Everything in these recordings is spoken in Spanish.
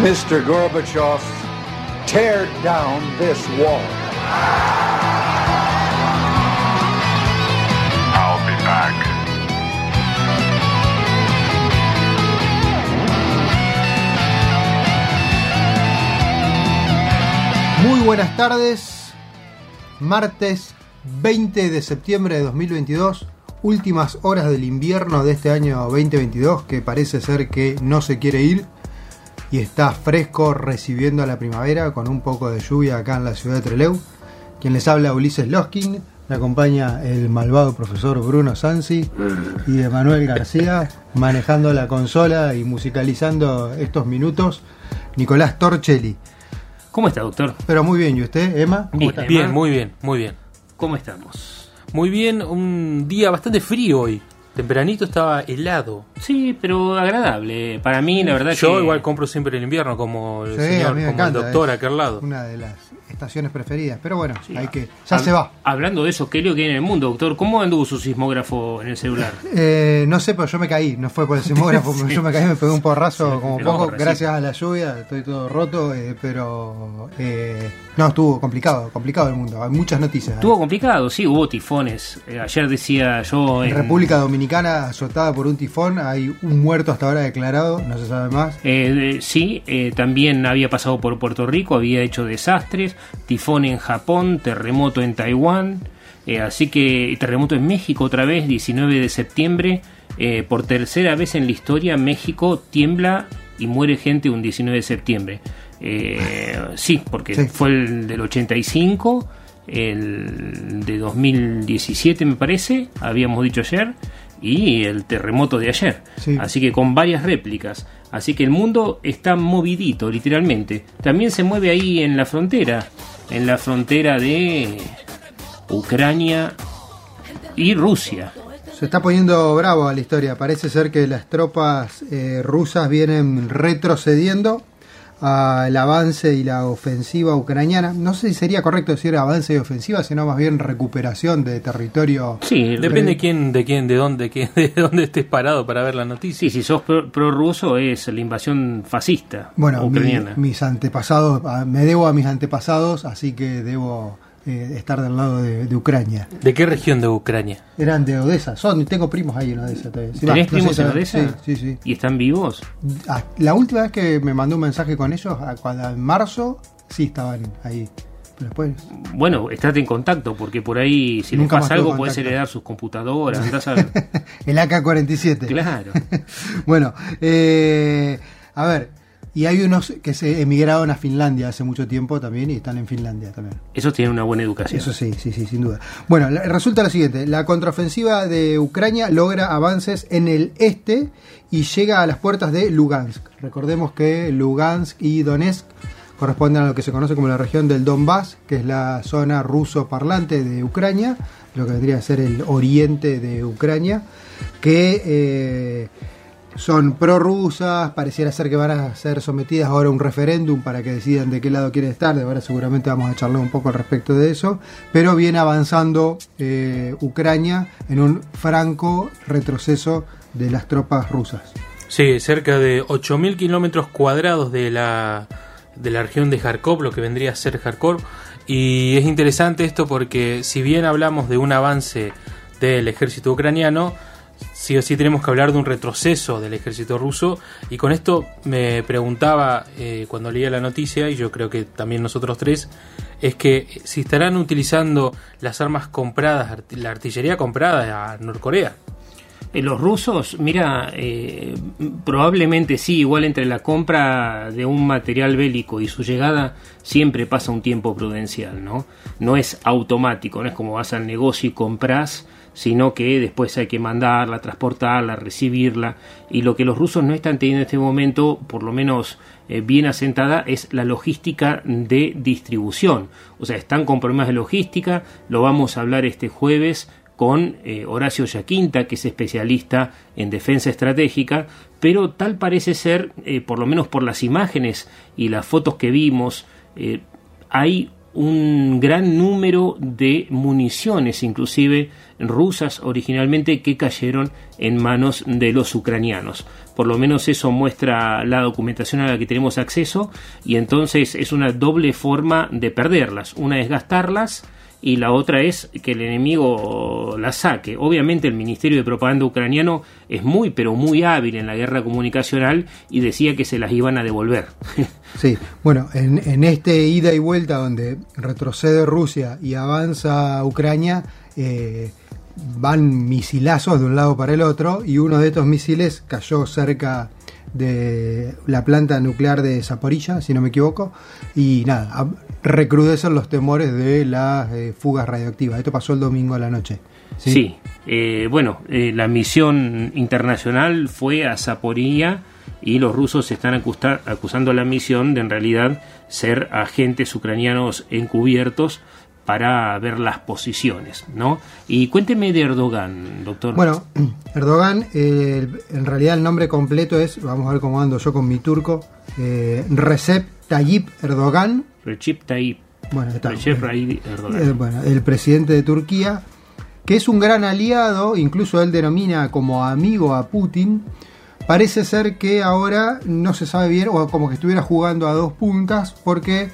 Mr. Gorbachev, tear down this wall. I'll be back. Muy buenas tardes, martes 20 de septiembre de 2022, últimas horas del invierno de este año 2022 que parece ser que no se quiere ir y está fresco recibiendo a la primavera con un poco de lluvia acá en la ciudad de Trelew. Quien les habla Ulises Loskin, me acompaña el malvado profesor Bruno Sansi y Emanuel García manejando la consola y musicalizando estos minutos Nicolás Torchelli. ¿Cómo está, doctor? Pero muy bien, ¿y usted, Emma? ¿Cómo Bien, está? bien, Bien, muy bien, muy bien. ¿Cómo estamos? Muy bien, un día bastante frío hoy. Tempranito estaba helado. Sí, pero agradable. Para mí, la verdad Yo que... igual compro siempre el invierno, como el Sí, señor, como encanta, el doctor aquel lado. Una de las estaciones preferidas. Pero bueno, Sí, hay que. Ya se va. Hablando de eso, ¿qué lo que hay en el mundo, doctor? ¿Cómo anduvo su sismógrafo en el celular? Eh, no sé, pero yo me caí. No fue por el sismógrafo. Sí. Yo me caí, me pegué un porrazo Sí, como poco. Gracias a la lluvia, estoy todo roto. eh, pero. eh, no, estuvo complicado. Complicado el mundo. Hay muchas noticias. Estuvo complicado, sí, hubo tifones. Eh, ayer decía yo... En en- República Dominicana, azotada por un tifón, hay un muerto hasta ahora declarado, no se sabe más. Eh, sí, eh, también había pasado por Puerto Rico, había hecho desastres, tifón en Japón, terremoto en Taiwán, eh, así que terremoto en México otra vez, 19 de septiembre, eh, por tercera vez en la historia México tiembla y muere gente un 19 de septiembre. Eh, sí, porque Sí. fue el del 85, el de 2017 me parece, habíamos dicho ayer, y el terremoto de ayer. Sí. Así que con varias réplicas. Así que el mundo está movidito, literalmente. También se mueve ahí en la frontera, en la frontera de Ucrania y Rusia. Se está poniendo bravo a la historia. Parece ser que las tropas eh, rusas vienen retrocediendo al avance y la ofensiva ucraniana. No sé si sería correcto decir avance y ofensiva, sino más bien recuperación de territorio. Sí, Depende Re- quién, de quién, de dónde, de dónde estés parado para ver la noticia. Sí, si sos pro- prorruso es la invasión fascista Bueno, mi- ucraniana. mis antepasados, a- me debo a mis antepasados, así que debo eh, estar del lado de, de Ucrania. ¿De qué región de Ucrania? Eran de Odessa, son, tengo primos ahí en Odessa todavía. ¿Tenés no sé primos en Odessa? Sí, sí, sí. ¿Y están vivos? Ah, La última vez que me mandó un mensaje con ellos, a- cuando- en marzo, sí estaban ahí. Pero después, Bueno, estate en contacto porque por ahí si les Nunca más pasa algo puedes heredar sus computadoras. el AK-47. claro. bueno, eh, a ver, y hay unos que se emigraron a Finlandia hace mucho tiempo también y están en Finlandia también. Esos tienen una buena educación. Eso sí, sí, sí, sin duda. Bueno, resulta lo siguiente, la contraofensiva de Ucrania logra avances en el este y llega a las puertas de Lugansk. Recordemos que Lugansk y Donetsk corresponden a lo que se conoce como la región del Donbass, que es la zona ruso parlante de Ucrania, lo que vendría a ser el oriente de Ucrania, que eh, son prorrusas, pareciera ser que van a ser sometidas ahora a un referéndum para que decidan de qué lado quieren estar, de ahora seguramente vamos a charlar un poco al respecto de eso, pero viene avanzando eh, Ucrania en un franco retroceso de las tropas rusas. Sí, cerca de 8.000 kilómetros cuadrados de la, de la región de Kharkov, lo que vendría a ser Kharkov. Y es interesante esto porque si bien hablamos de un avance del ejército ucraniano, sí o sí tenemos que hablar de un retroceso del ejército ruso y con esto me preguntaba eh, cuando leía la noticia y yo creo que también nosotros tres es que si estarán utilizando las armas compradas, la artillería comprada a Norcorea. Eh, los rusos, mira, eh, probablemente sí, igual entre la compra de un material bélico y su llegada siempre pasa un tiempo prudencial, ¿no? No es automático, no es como vas al negocio y compras, sino que después hay que mandarla, transportarla, recibirla, y lo que los rusos no están teniendo en este momento, por lo menos eh, bien asentada, es la logística de distribución. O sea, están con problemas de logística, lo vamos a hablar este jueves con eh, Horacio Yaquinta, que es especialista en defensa estratégica, pero tal parece ser, eh, por lo menos por las imágenes y las fotos que vimos, hay un gran número de municiones, inclusive rusas originalmente, que cayeron en manos de los ucranianos. Por lo menos eso muestra la documentación a la que tenemos acceso y entonces es una doble forma de perderlas. Una es gastarlas y la otra es que el enemigo la saque. Obviamente el Ministerio de Propaganda ucraniano es muy pero muy hábil en la guerra comunicacional y decía que se las iban a devolver. Sí, bueno, en, en este ida y vuelta donde retrocede Rusia y avanza Ucrania, eh, van misilazos de un lado para el otro y uno de estos misiles cayó cerca de la planta nuclear de Zaporilla, si no me equivoco, y nada, recrudecen los temores de las eh, fugas radioactivas. Esto pasó el domingo a la noche. Sí, eh, bueno, eh, la misión internacional fue a Zaporilla y los rusos están acusando a la misión de en realidad ser agentes ucranianos encubiertos para ver las posiciones, ¿no? Y cuénteme de Erdogan, doctor. Bueno, Erdogan, eh, en realidad el nombre completo es, vamos a ver cómo ando yo con mi turco, eh, Recep Tayyip Erdogan, Recep Tayyip, bueno, está, Recep Tayyip Erdogan. Eh, bueno, el presidente de Turquía, que es un gran aliado, incluso él denomina como amigo a Putin. Parece ser que ahora no se sabe bien, o como que estuviera jugando a dos puntas, porque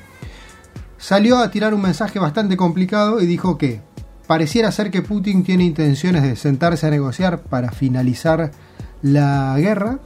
salió a tirar un mensaje bastante complicado y dijo que pareciera ser que Putin tiene intenciones de sentarse a negociar para finalizar la guerra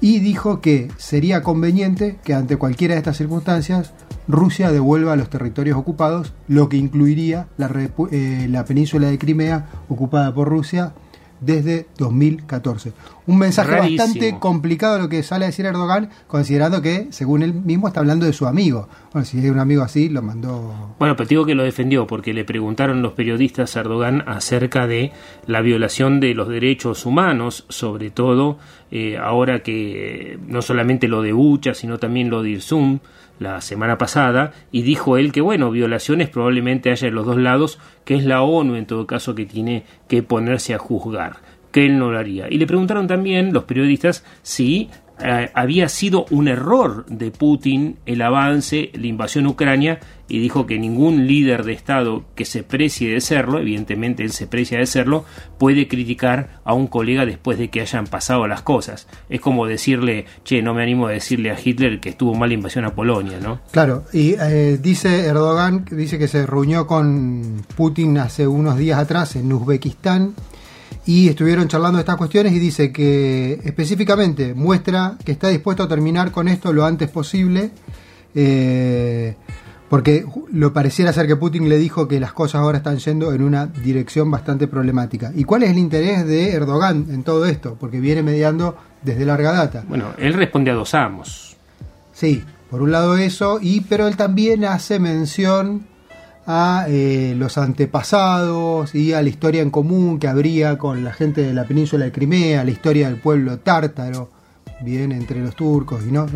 y dijo que sería conveniente que ante cualquiera de estas circunstancias Rusia devuelva los territorios ocupados, lo que incluiría la, eh, la península de Crimea ocupada por Rusia desde 2014. Un mensaje Rarísimo. bastante complicado lo que sale a decir Erdogan, considerando que, según él mismo, está hablando de su amigo. Bueno, si es un amigo así, lo mandó Bueno, pero digo que lo defendió porque le preguntaron los periodistas a Erdogan acerca de la violación de los derechos humanos, sobre todo eh, ahora que no solamente lo de Bucha, sino también lo de Irzum la semana pasada, y dijo él que, bueno, violaciones probablemente haya en los dos lados, que es la ONU en todo caso que tiene que ponerse a juzgar, que él no lo haría. Y le preguntaron también los periodistas si eh, había sido un error de Putin el avance, la invasión Ucrania, y dijo que ningún líder de Estado que se precie de serlo, evidentemente él se precia de serlo, puede criticar a un colega después de que hayan pasado las cosas. Es como decirle, che, no me animo a decirle a Hitler que estuvo mal la invasión a Polonia, ¿no? Claro, y eh, dice Erdogan, dice que se reunió con Putin hace unos días atrás en Uzbekistán y estuvieron charlando de estas cuestiones y dice que específicamente muestra que está dispuesto a terminar con esto lo antes posible. eh, porque lo pareciera ser que Putin le dijo que las cosas ahora están yendo en una dirección bastante problemática. ¿Y cuál es el interés de Erdogan en todo esto? Porque viene mediando desde larga data. Bueno, él responde a dos amos. Sí, por un lado eso, y pero él también hace mención a eh, los antepasados y a la historia en común que habría con la gente de la península de Crimea, la historia del pueblo tártaro, bien entre los turcos, y no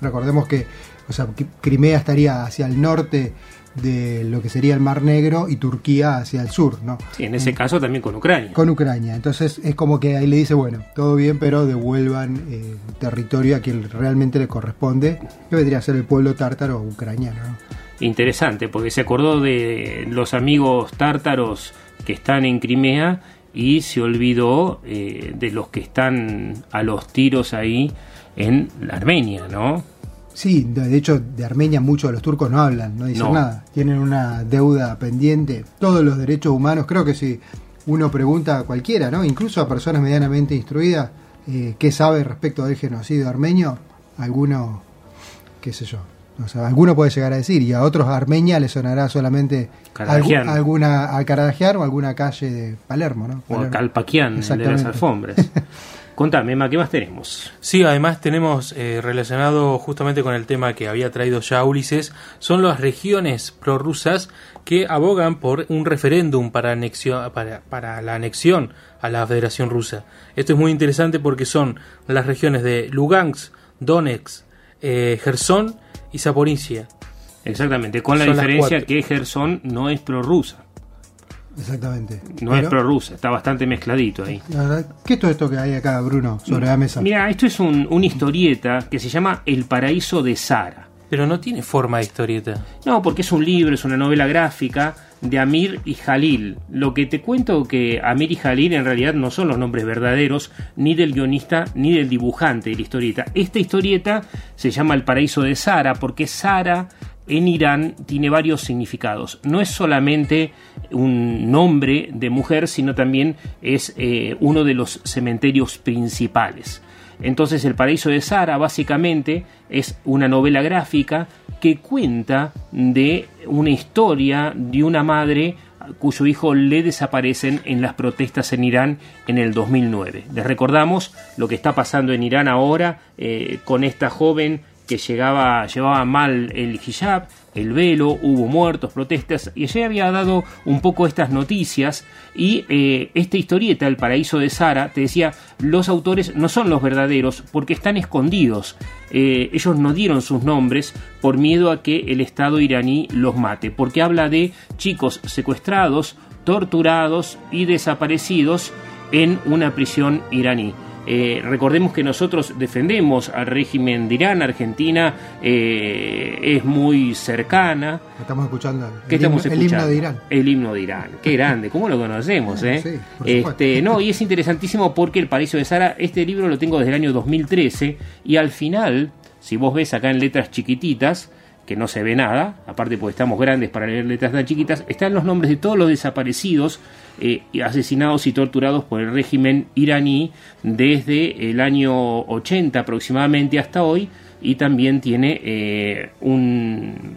recordemos que, o sea, Crimea estaría hacia el norte de lo que sería el Mar Negro y Turquía hacia el sur, ¿no? Sí, en ese caso también con Ucrania. Con Ucrania. Entonces es como que ahí le dice, bueno, todo bien, pero devuelvan eh, territorio a quien realmente le corresponde, que vendría a ser el pueblo tártaro ucraniano. ¿no? Interesante, porque se acordó de los amigos tártaros que están en Crimea y se olvidó eh, de los que están a los tiros ahí en Armenia, ¿no? Sí, de hecho de Armenia muchos de los turcos no hablan, no dicen No. nada. Tienen una deuda pendiente. Todos los derechos humanos, creo que si uno pregunta a cualquiera, ¿no? Incluso a personas medianamente instruidas, eh, ¿qué sabe respecto del genocidio armenio? Alguno, qué sé yo, o sea, alguno puede llegar a decir, y a otros a Armenia le sonará solamente alguna a Caradagian o alguna calle de Palermo, ¿no? O a. Calpaquián, el de las alfombras. Contame, Emma, ¿qué más tenemos? Sí, además tenemos eh, relacionado justamente con el tema que había traído ya Ulises, son las regiones prorrusas que abogan por un referéndum para, anexión, para, para la anexión a la Federación Rusa. Esto es muy interesante porque son las regiones de Lugansk, Donetsk, eh, Gerson y Zaporizhia. Exactamente, con la Son diferencia que Gerson no es prorrusa. Exactamente. No Pero, es prorrusa, está bastante mezcladito ahí. la verdad, ¿Qué es todo esto que hay acá, Bruno, sobre la mesa? Mira, esto es un, una historieta que se llama El paraíso de Sara. Pero no tiene forma de historieta. No, porque es un libro, es una novela gráfica de Amir y Jalil. Lo que te cuento que Amir y Jalil en realidad no son los nombres verdaderos ni del guionista ni del dibujante de la historieta. Esta historieta se llama El paraíso de Sara porque Sara en Irán tiene varios significados. No es solamente un nombre de mujer, sino también es eh, uno de los cementerios principales. Entonces el paraíso de Sara básicamente es una novela gráfica que cuenta de una historia de una madre cuyo hijo le desaparecen en las protestas en Irán en el 2009. Les recordamos lo que está pasando en Irán ahora eh, con esta joven que llegaba, llevaba mal el hijab, el velo, hubo muertos, protestas, y ella había dado un poco estas noticias y eh, esta historieta, El paraíso de Sara, te decía, los autores no son los verdaderos porque están escondidos. Eh, ellos no dieron sus nombres por miedo a que el Estado iraní los mate, porque habla de chicos secuestrados, torturados y desaparecidos en una prisión iraní. Eh, recordemos que nosotros defendemos al régimen de Irán, Argentina eh, es muy cercana. Estamos escuchando el, ¿Qué estamos himno, el escuchando? himno de Irán. El himno de Irán. Qué grande, ¿cómo lo conocemos? eh? Sí, este, no, y es interesantísimo porque El Paraíso de Sara, este libro lo tengo desde el año 2013 y al final, si vos ves acá en letras chiquititas, que no se ve nada, aparte porque estamos grandes para leer letras tan chiquitas, están los nombres de todos los desaparecidos, eh, asesinados y torturados por el régimen iraní desde el año 80 aproximadamente hasta hoy, y también tiene eh, un,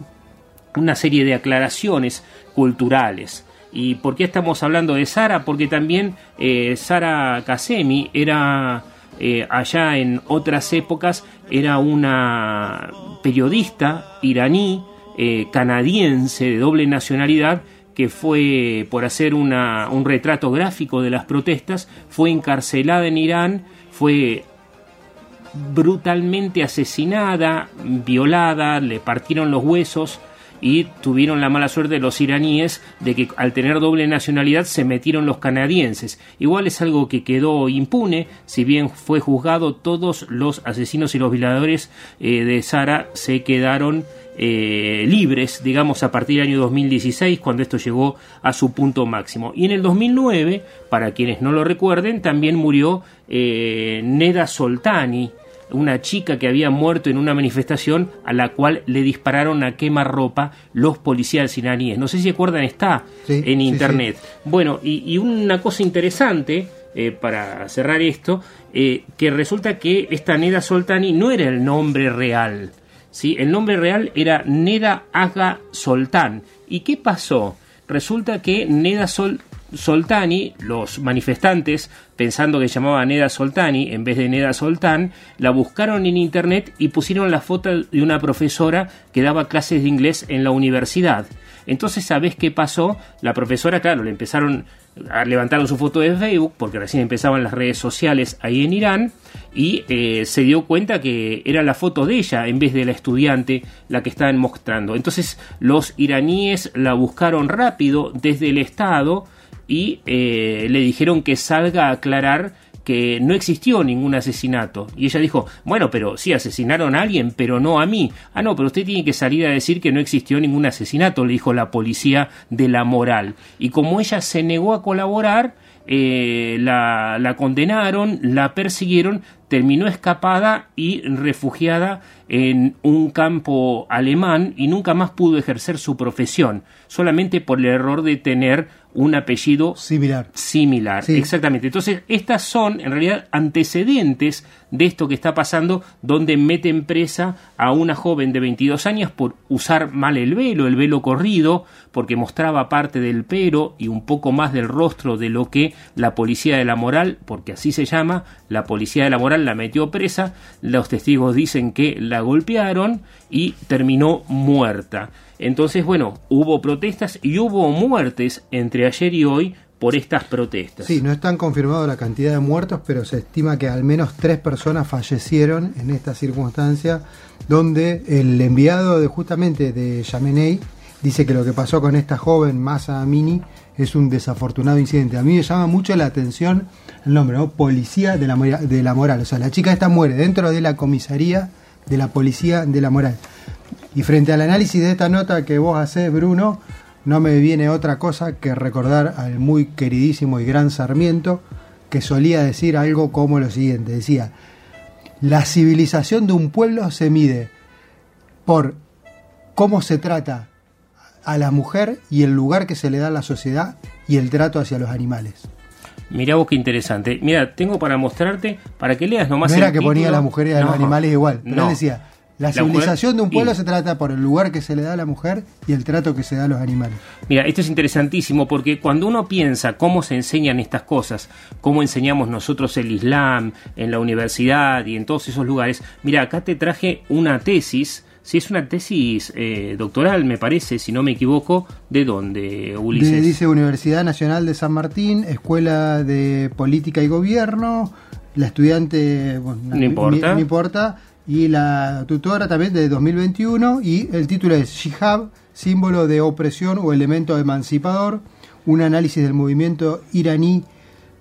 una serie de aclaraciones culturales. ¿Y por qué estamos hablando de Sara? Porque también eh, Sara Kasemi era eh, allá en otras épocas, era una periodista iraní, eh, canadiense de doble nacionalidad, que fue por hacer una, un retrato gráfico de las protestas, fue encarcelada en Irán, fue brutalmente asesinada, violada, le partieron los huesos y tuvieron la mala suerte los iraníes de que al tener doble nacionalidad se metieron los canadienses. Igual es algo que quedó impune, si bien fue juzgado, todos los asesinos y los violadores eh, de Sara se quedaron eh, libres, digamos, a partir del año 2016, cuando esto llegó a su punto máximo. Y en el 2009, para quienes no lo recuerden, también murió eh, Neda Soltani, una chica que había muerto en una manifestación a la cual le dispararon a quemarropa los policías iraníes. No sé si acuerdan, está Sí, en sí, internet. Bueno, y, y una cosa interesante, eh, para cerrar esto, eh, que resulta que esta Neda Soltani no era el nombre real. ¿sí? El nombre real era Neda Aga Soltán. ¿Y qué pasó? Resulta que Neda Sol Soltani, los manifestantes, pensando que llamaba Neda Soltani en vez de Neda Soltán, la buscaron en internet y pusieron la foto de una profesora que daba clases de inglés en la universidad. Entonces, ¿sabés qué pasó? La profesora, claro, le empezaron a levantaron su foto de Facebook, porque recién empezaban las redes sociales ahí en Irán, y eh, se dio cuenta que era la foto de ella en vez de la estudiante la que estaban mostrando. Entonces los iraníes la buscaron rápido desde el Estado y eh, le dijeron que salga a aclarar que no existió ningún asesinato. Y ella dijo, bueno, pero sí asesinaron a alguien, pero no a mí. Ah, no, pero usted tiene que salir a decir que no existió ningún asesinato, le dijo la policía de la moral. Y como ella se negó a colaborar, eh, la, la condenaron, la persiguieron, terminó escapada y refugiada en un campo alemán y nunca más pudo ejercer su profesión, solamente por el error de tener un apellido similar. Similar, Sí. exactamente. Entonces, estas son en realidad antecedentes de esto que está pasando, donde meten presa a una joven de 22 años por usar mal el velo, el velo corrido, porque mostraba parte del pelo y un poco más del rostro de lo que la policía de la moral, porque así se llama, la policía de la moral la metió presa, los testigos dicen que la golpearon y terminó muerta. Entonces, bueno, hubo protestas y hubo muertes entre ayer y hoy por estas protestas. Sí, no están confirmados la cantidad de muertos, pero se estima que al menos tres personas fallecieron en esta circunstancia, donde el enviado de justamente de Yamenei dice que lo que pasó con esta joven Masa Amini es un desafortunado incidente. A mí me llama mucho la atención el nombre, ¿no? Policía de la, de la moral. O sea, la chica esta muere dentro de la comisaría de la policía de la moral. Y frente al análisis de esta nota que vos hacés, Bruno, no me viene otra cosa que recordar al muy queridísimo y gran Sarmiento, que solía decir algo como lo siguiente, decía, la civilización de un pueblo se mide por cómo se trata a la mujer y el lugar que se le da a la sociedad y el trato hacia los animales. Mirá vos qué interesante. Mira, tengo para mostrarte, para que leas nomás no era el que ponía a las mujeres y a los animales igual, pero no. él decía, la La civilización mujer- de un pueblo y- se trata por el lugar que se le da a la mujer y el trato que se da a los animales. Mira, esto es interesantísimo porque cuando uno piensa cómo se enseñan estas cosas, cómo enseñamos nosotros el Islam en la universidad y en todos esos lugares, mira, acá te traje una tesis, si es una tesis eh, doctoral, me parece, si no me equivoco, ¿de dónde, Ulises? De- dice Universidad Nacional de San Martín, Escuela de Política y Gobierno, la estudiante, bueno, No importa. no importa, y la tutora también de 2021, y el título es Shihab, símbolo de opresión o elemento emancipador, un análisis del movimiento iraní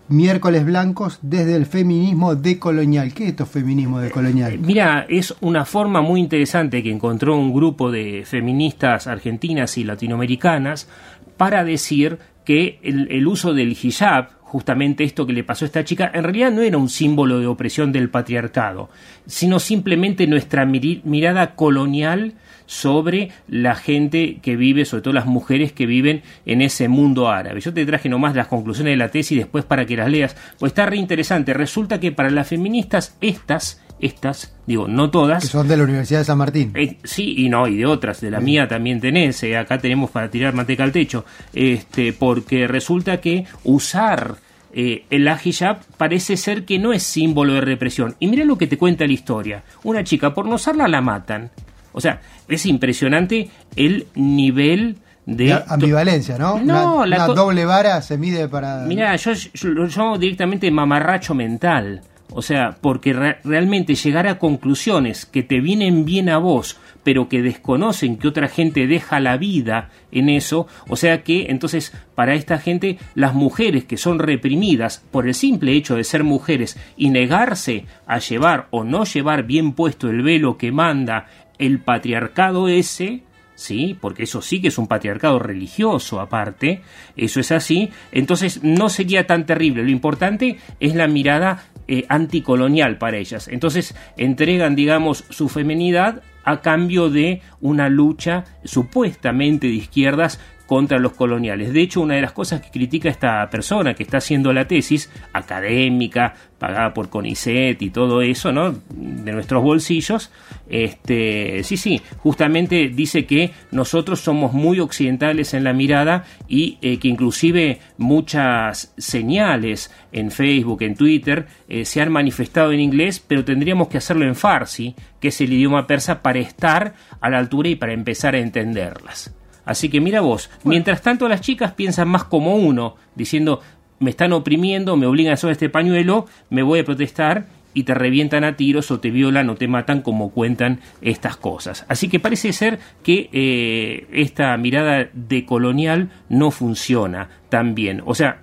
miércoles blancos desde el feminismo decolonial. ¿Qué es esto feminismo decolonial? Mira, es una forma muy interesante que encontró un grupo de feministas argentinas y latinoamericanas para decir que el, el uso del hijab, justamente esto que le pasó a esta chica, en realidad no era un símbolo de opresión del patriarcado, sino simplemente nuestra mirada colonial sobre la gente que vive, sobre todo las mujeres que viven en ese mundo árabe. Yo te traje nomás las conclusiones de la tesis después para que las leas, pues está re interesante. Resulta que para las feministas estas, estas, digo, no todas, Que son de la Universidad de San Martín. eh, sí y no, y de otras, de la mía también tenés, eh, acá tenemos para tirar manteca al techo, este, porque resulta que usar eh, el hijab parece ser que no es símbolo de represión. Y mira lo que te cuenta la historia. Una chica, por no usarla, la matan. O sea, es impresionante el nivel de... La ambivalencia, ¿no? No, una, la una doble vara se mide para... Mira, yo, yo lo llamo directamente mamarracho mental. O sea, porque re- realmente llegar a conclusiones que te vienen bien a vos, pero que desconocen que otra gente deja la vida en eso, o sea que entonces para esta gente las mujeres que son reprimidas por el simple hecho de ser mujeres y negarse a llevar o no llevar bien puesto el velo que manda el patriarcado ese, ¿sí? Porque eso sí que es un patriarcado religioso aparte, eso es así, entonces no sería tan terrible, lo importante es la mirada eh, anticolonial para ellas, entonces entregan, digamos, su feminidad a cambio de una lucha supuestamente de izquierdas contra los coloniales. De hecho, una de las cosas que critica esta persona que está haciendo la tesis académica, pagada por CONICET y todo eso, ¿no? De nuestros bolsillos, este, sí, sí, justamente dice que nosotros somos muy occidentales en la mirada y eh, que inclusive muchas señales en Facebook, en Twitter, eh, se han manifestado en inglés, pero tendríamos que hacerlo en farsi, que es el idioma persa, para estar a la altura y para empezar a entenderlas. Así que mira vos, mientras tanto las chicas piensan más como uno, diciendo, me están oprimiendo, me obligan a usar este pañuelo, me voy a protestar y te revientan a tiros o te violan o te matan como cuentan estas cosas. Así que parece ser que eh, esta mirada decolonial no funciona tan bien. O sea,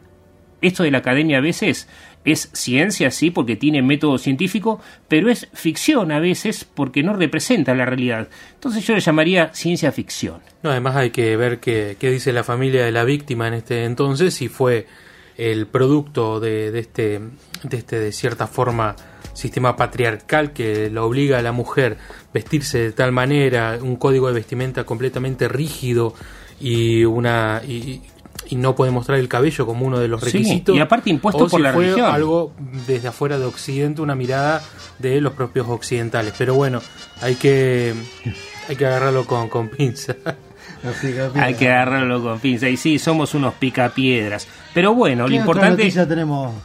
esto de la academia a veces es ciencia, sí, porque tiene método científico, pero es ficción a veces porque no representa la realidad. Entonces yo le llamaría ciencia ficción. No, además hay que ver qué, qué dice la familia de la víctima en este entonces, si fue el producto de, este, de este, de cierta forma, sistema patriarcal que lo obliga a la mujer vestirse de tal manera, un código de vestimenta completamente rígido y una y no puede mostrar el cabello como uno de los Sí, requisitos. y aparte impuesto o por si la fue religión. algo desde afuera de Occidente, una mirada de los propios occidentales. Pero bueno, hay que hay que agarrarlo con, con pinza. Hay que agarrarlo con pinza. Y sí, somos unos picapiedras. Pero bueno, lo ¿Qué otra importante. noticia tenemos?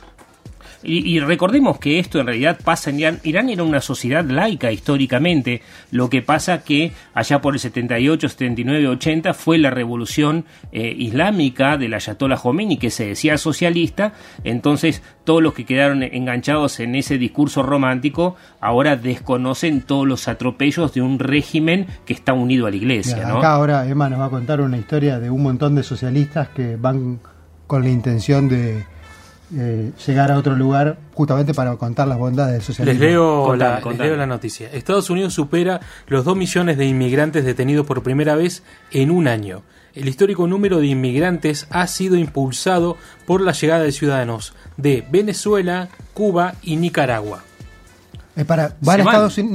Y, y recordemos que esto en realidad pasa en Irán. Irán era una sociedad laica históricamente. Lo que pasa que allá por el 78, 79, 80 fue la revolución eh, islámica del Ayatollah Khomeini que se decía socialista. Entonces todos los que quedaron enganchados en ese discurso romántico ahora desconocen todos los atropellos de un régimen que está unido a la iglesia. Mira, ¿no? Acá ahora Emma nos va a contar una historia de un montón de socialistas que van con la intención de eh, llegar a otro lugar justamente para contar las bondades del socialismo. Les leo, Contame, la, les contame. leo la noticia. Estados Unidos supera los 2 millones de inmigrantes detenidos por primera vez en un año. El histórico número de inmigrantes ha sido impulsado por la llegada de ciudadanos de Venezuela, Cuba y Nicaragua. Es para, van a. Estados Unidos.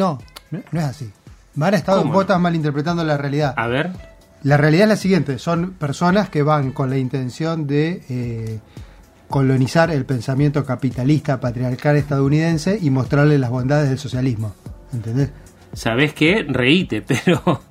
No, no, es así. Van a Estados estás malinterpretando la realidad. A ver. La realidad es la siguiente: son personas que van con la intención de eh, colonizar el pensamiento capitalista patriarcal estadounidense y mostrarle las bondades del socialismo. ¿Entendés? ¿Sabés qué? Reíte, pero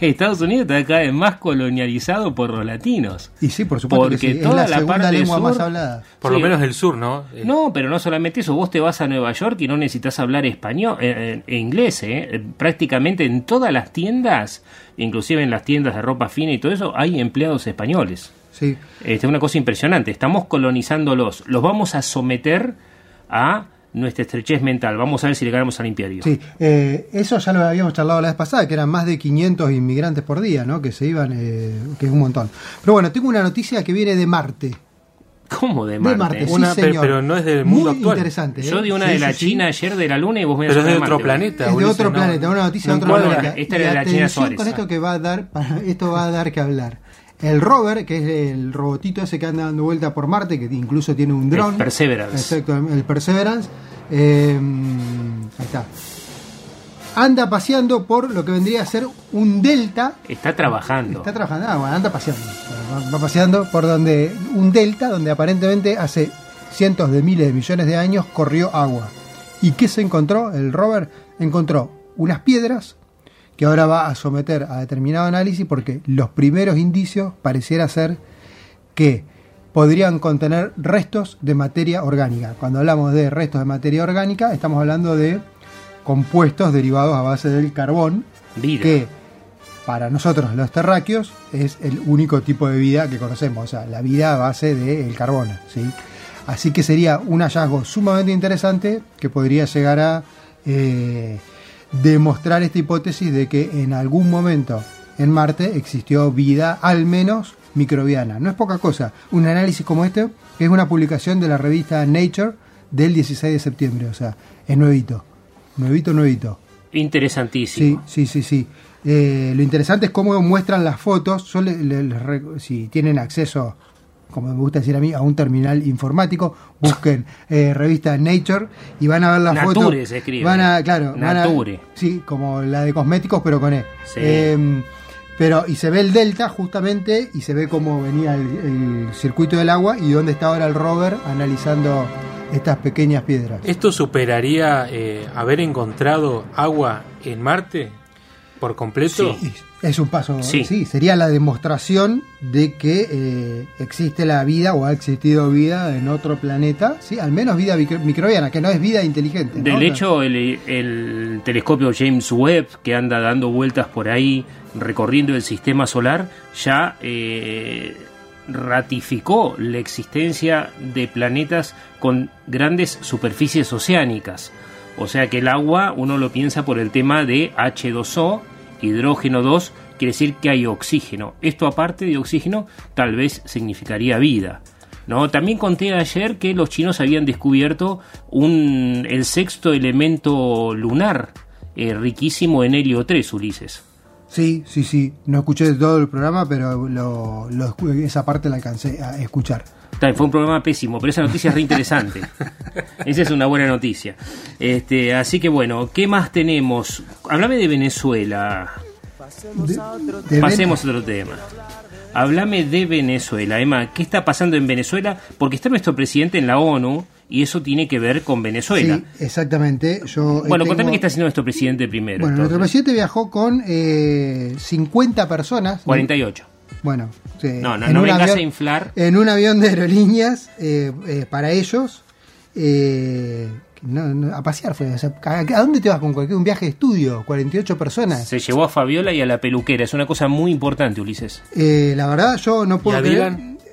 Estados Unidos está cada vez más colonializado por los latinos. Y sí, por supuesto Porque que sí. Es toda la, la segunda parte lengua sur- más hablada. Por Sí. lo menos el sur, ¿no? Eh, No, pero no solamente eso, vos te vas a Nueva York y no necesitas hablar español, eh, eh, inglés, eh. Eh, Prácticamente en todas las tiendas, inclusive en las tiendas de ropa fina y todo eso, hay empleados españoles. Sí. Este, una cosa impresionante, estamos colonizándolos, los vamos a someter a nuestra estrechez mental, vamos a ver si le ganamos al imperio. Sí, eh, eso ya lo habíamos charlado la vez pasada, que eran más de 500 inmigrantes por día, ¿no? Que se iban, eh, que es un montón. Pero bueno, tengo una noticia que viene de Marte. ¿Cómo de De Marte? Sí, Una, señor. pero no es del mundo Muy actual. interesante. ¿eh? Yo di una Sí, de la sí, sí. China ayer de la Luna y vos me Pero es de otro Marte. planeta. Es de Ulises, otro no- planeta, una noticia de no otro encuadra. planeta. Esta era de la China Suárez. con esto que va a dar, para- esto va a dar que hablar. El rover, que es el robotito ese que anda dando vuelta por Marte, que incluso tiene un dron. El Perseverance. Exacto, el Perseverance. eh, ahí está. Anda paseando por lo que vendría a ser un delta Está trabajando. Está trabajando, ah, bueno, anda paseando. Va, va paseando por donde un delta donde aparentemente hace cientos de miles de millones de años corrió agua. ¿Y qué se encontró? El rover encontró unas piedras que ahora va a someter a determinado análisis porque los primeros indicios pareciera ser que podrían contener restos de materia orgánica. Cuando hablamos de restos de materia orgánica, estamos hablando de compuestos derivados a base del carbón, Vida. que para nosotros los terráqueos es el único tipo de vida que conocemos, o sea, la vida a base del carbono, ¿sí? Así que sería un hallazgo sumamente interesante que podría llegar a eh, demostrar esta hipótesis de que en algún momento en Marte existió vida, al menos microbiana. No es poca cosa. Un análisis como este, es una publicación de la revista Nature del 16 de septiembre, o sea, es nuevito. Nuevito, nuevito. Interesantísimo. Sí, sí, sí, sí. Eh, lo interesante es cómo muestran las fotos. Yo les si tienen acceso, como me gusta decir a mí, a un terminal informático, busquen eh, revista Nature y van a ver las Nature fotos. se escribe. Van a, claro, van a- Nature. sí, como la de cosméticos, pero con E. Sí. Eh, pero, y se ve el delta justamente, y se ve cómo venía el, el circuito del agua y dónde está ahora el rover analizando estas pequeñas piedras. ¿Esto superaría eh, haber encontrado agua en Marte por completo? Sí. Es un paso, Sí. sí, sería la demostración de que eh, existe la vida o ha existido vida en otro planeta, sí, al menos vida micro- microbiana, que no es vida inteligente. Del hecho, el, el telescopio James Webb, que anda dando vueltas por ahí, recorriendo el sistema solar, ya eh, ratificó la existencia de planetas con grandes superficies oceánicas. O sea que el agua, uno lo piensa por el tema de H2O, hidrógeno 2, quiere decir que hay oxígeno. Esto aparte de oxígeno, tal vez significaría vida. ¿no? También conté ayer que los chinos habían descubierto un, el sexto elemento lunar, eh, riquísimo en helio 3, Ulises. Sí, sí, sí. No escuché todo el programa, pero lo, esa parte la alcancé a escuchar. Fue un programa pésimo, pero esa noticia es re interesante. esa es una buena noticia. Este, así que bueno, ¿qué más tenemos? Háblame de Venezuela. De Pasemos a otro tema. Háblame de Venezuela. Emma, ¿qué está pasando en Venezuela? Porque está nuestro presidente en la ONU y eso tiene que ver con Venezuela. Sí, exactamente. Yo, eh, Bueno, tengo- contame qué está haciendo nuestro presidente primero. Bueno, nuestro presidente viajó con eh, 50 personas. 48. Bueno, sí, No, no, en no un avión- a inflar. En un avión de aerolíneas eh, eh, para ellos. eh, no, no, a pasear fue. o sea, ¿a, a dónde te vas con cualquier un viaje de estudio? 48 personas. Se llevó a Fabiola y a la peluquera. Es una cosa muy importante, Ulises. Eh, la verdad, yo no puedo.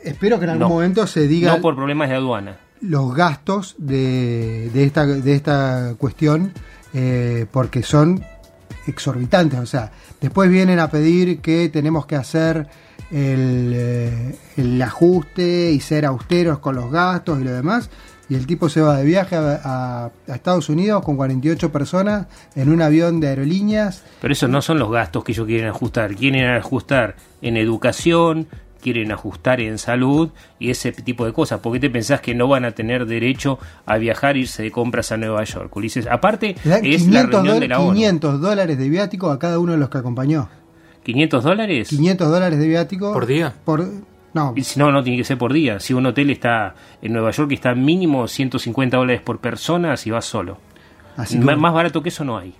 Espero que en algún No. momento se diga No por problemas de aduana. los gastos de, de esta, de esta cuestión eh, porque son exorbitantes. O sea, después vienen a pedir que tenemos que hacer el, eh, el ajuste y ser austeros con los gastos y lo demás. Y el tipo se va de viaje a, a- a Estados Unidos con 48 personas en un avión de aerolíneas. Pero esos no son los gastos que ellos quieren ajustar. Quieren ajustar en educación, quieren ajustar en salud y ese tipo de cosas. ¿Por qué te pensás que no van a tener derecho a viajar, irse de compras a Nueva York? Ulises, aparte, es 500, la reunión dol- de la ONU. 500 dólares de viático a cada uno de los que acompañó. ¿500 dólares? 500 dólares de viático. ¿Por día? Por, no, no, no tiene que ser por día. Si un hotel está en Nueva York está mínimo 150 dólares por persona si vas solo. Así que- Más barato que eso no hay.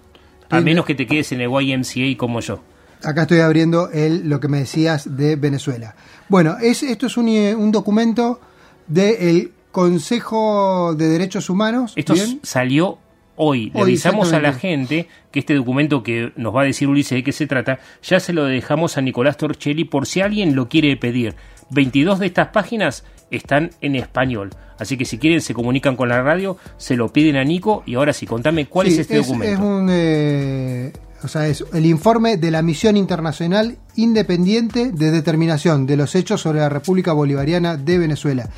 A menos que te quedes en el YMCA como yo. Acá estoy abriendo el, lo que me decías de Venezuela. Bueno, es, esto es un, eh, un documento del Consejo de Derechos Humanos. Esto salió hoy. Le Hoy, avisamos a la gente que este documento que nos va a decir Ulises de qué se trata, ya se lo dejamos a Nicolás Torchelli por si alguien lo quiere pedir. 22 de estas páginas están en español. Así que si quieren se comunican con la radio, se lo piden a Nico y ahora sí, contame cuál Sí, es este documento. Es un, eh, o sea, es el informe de la Misión Internacional Independiente de Determinación de los Hechos sobre la República Bolivariana de Venezuela.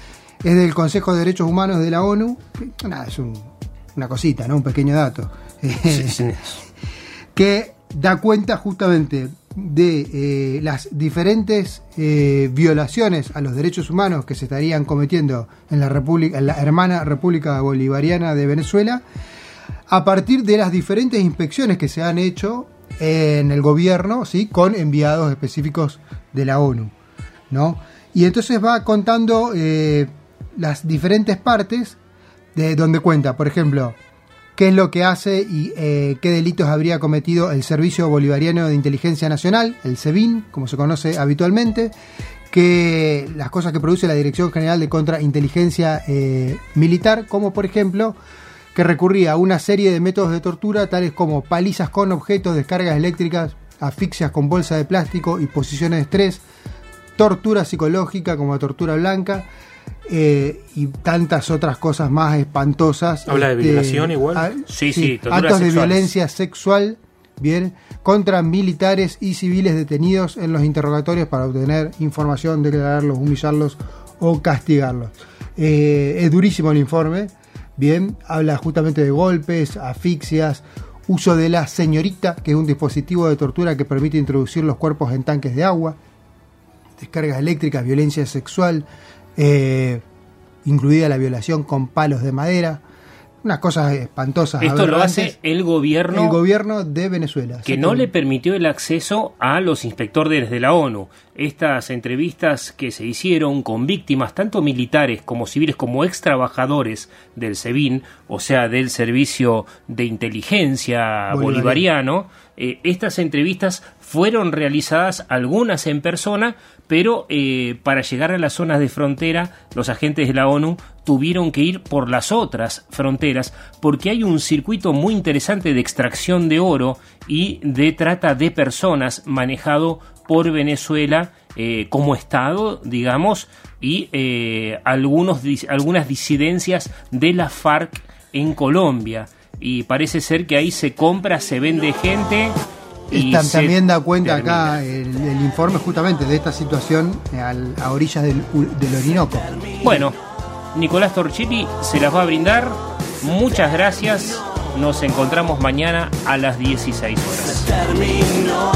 Es del Consejo de Derechos Humanos de la ONU. Nada, es un- una cosita, ¿no? Un pequeño dato. Sí, sí. que da cuenta justamente de eh, las diferentes eh, violaciones a los derechos humanos que se estarían cometiendo en la, República, en la hermana República Bolivariana de Venezuela, a partir de las diferentes inspecciones que se han hecho en el gobierno, ¿sí? con enviados específicos de la ONU. ¿no? Y entonces va contando eh, las diferentes partes de donde cuenta, por ejemplo, qué es lo que hace y eh, qué delitos habría cometido el Servicio Bolivariano de Inteligencia Nacional, el SEBIN, como se conoce habitualmente, que las cosas que produce la Dirección General de Contrainteligencia eh, Militar, como por ejemplo que recurría a una serie de métodos de tortura tales como palizas con objetos, descargas eléctricas, asfixias con bolsa de plástico y posiciones de estrés, tortura psicológica como la tortura blanca eh, y tantas otras cosas más espantosas. ¿Habla de violación igual? a- Sí, sí, torturas actos de violencia sexual, bien, contra militares y civiles detenidos en los interrogatorios para obtener información, declararlos, humillarlos o castigarlos. Eh, es durísimo el informe, bien, habla justamente de golpes, asfixias, uso de la señorita, que es un dispositivo de tortura que permite introducir los cuerpos en tanques de agua, descargas eléctricas, violencia sexual, eh, incluida la violación con palos de madera, unas cosas espantosas. Esto lo hace el gobierno el gobierno de Venezuela. que no le permitió el acceso a los inspectores de la ONU. Estas entrevistas que se hicieron con víctimas, tanto militares como civiles, como ex trabajadores del SEBIN, o sea, del Servicio de Inteligencia Bolivariano. Eh, estas entrevistas fueron realizadas algunas en persona, pero eh, para llegar a las zonas de frontera, los agentes de la ONU tuvieron que ir por las otras fronteras, porque hay un circuito muy interesante de extracción de oro y de trata de personas manejado por Venezuela eh, como Estado, digamos, y eh, algunos, dis- algunas disidencias de la FARC en Colombia. Y parece ser que ahí se compra, se vende gente. Y también da cuenta termina. acá el, el informe justamente de esta situación eh, al- a orillas del, U- del Orinoco. Bueno, Nicolás Torchini se las va a brindar. Muchas gracias. Nos encontramos mañana a las 16 horas. terminó.